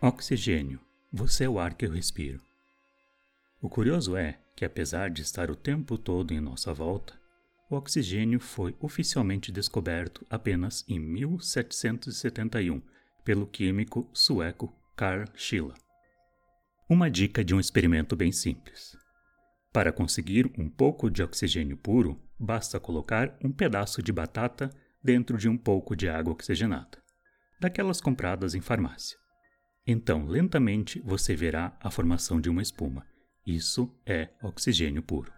Oxigênio. Você é o ar que eu respiro. O curioso é que, apesar de estar o tempo todo em nossa volta, o oxigênio foi oficialmente descoberto apenas em 1771 pelo químico sueco Carl Schiller. Uma dica de um experimento bem simples. Para conseguir um pouco de oxigênio puro, basta colocar um pedaço de batata dentro de um pouco de água oxigenada, daquelas compradas em farmácia. Então, lentamente você verá a formação de uma espuma. Isso é oxigênio puro.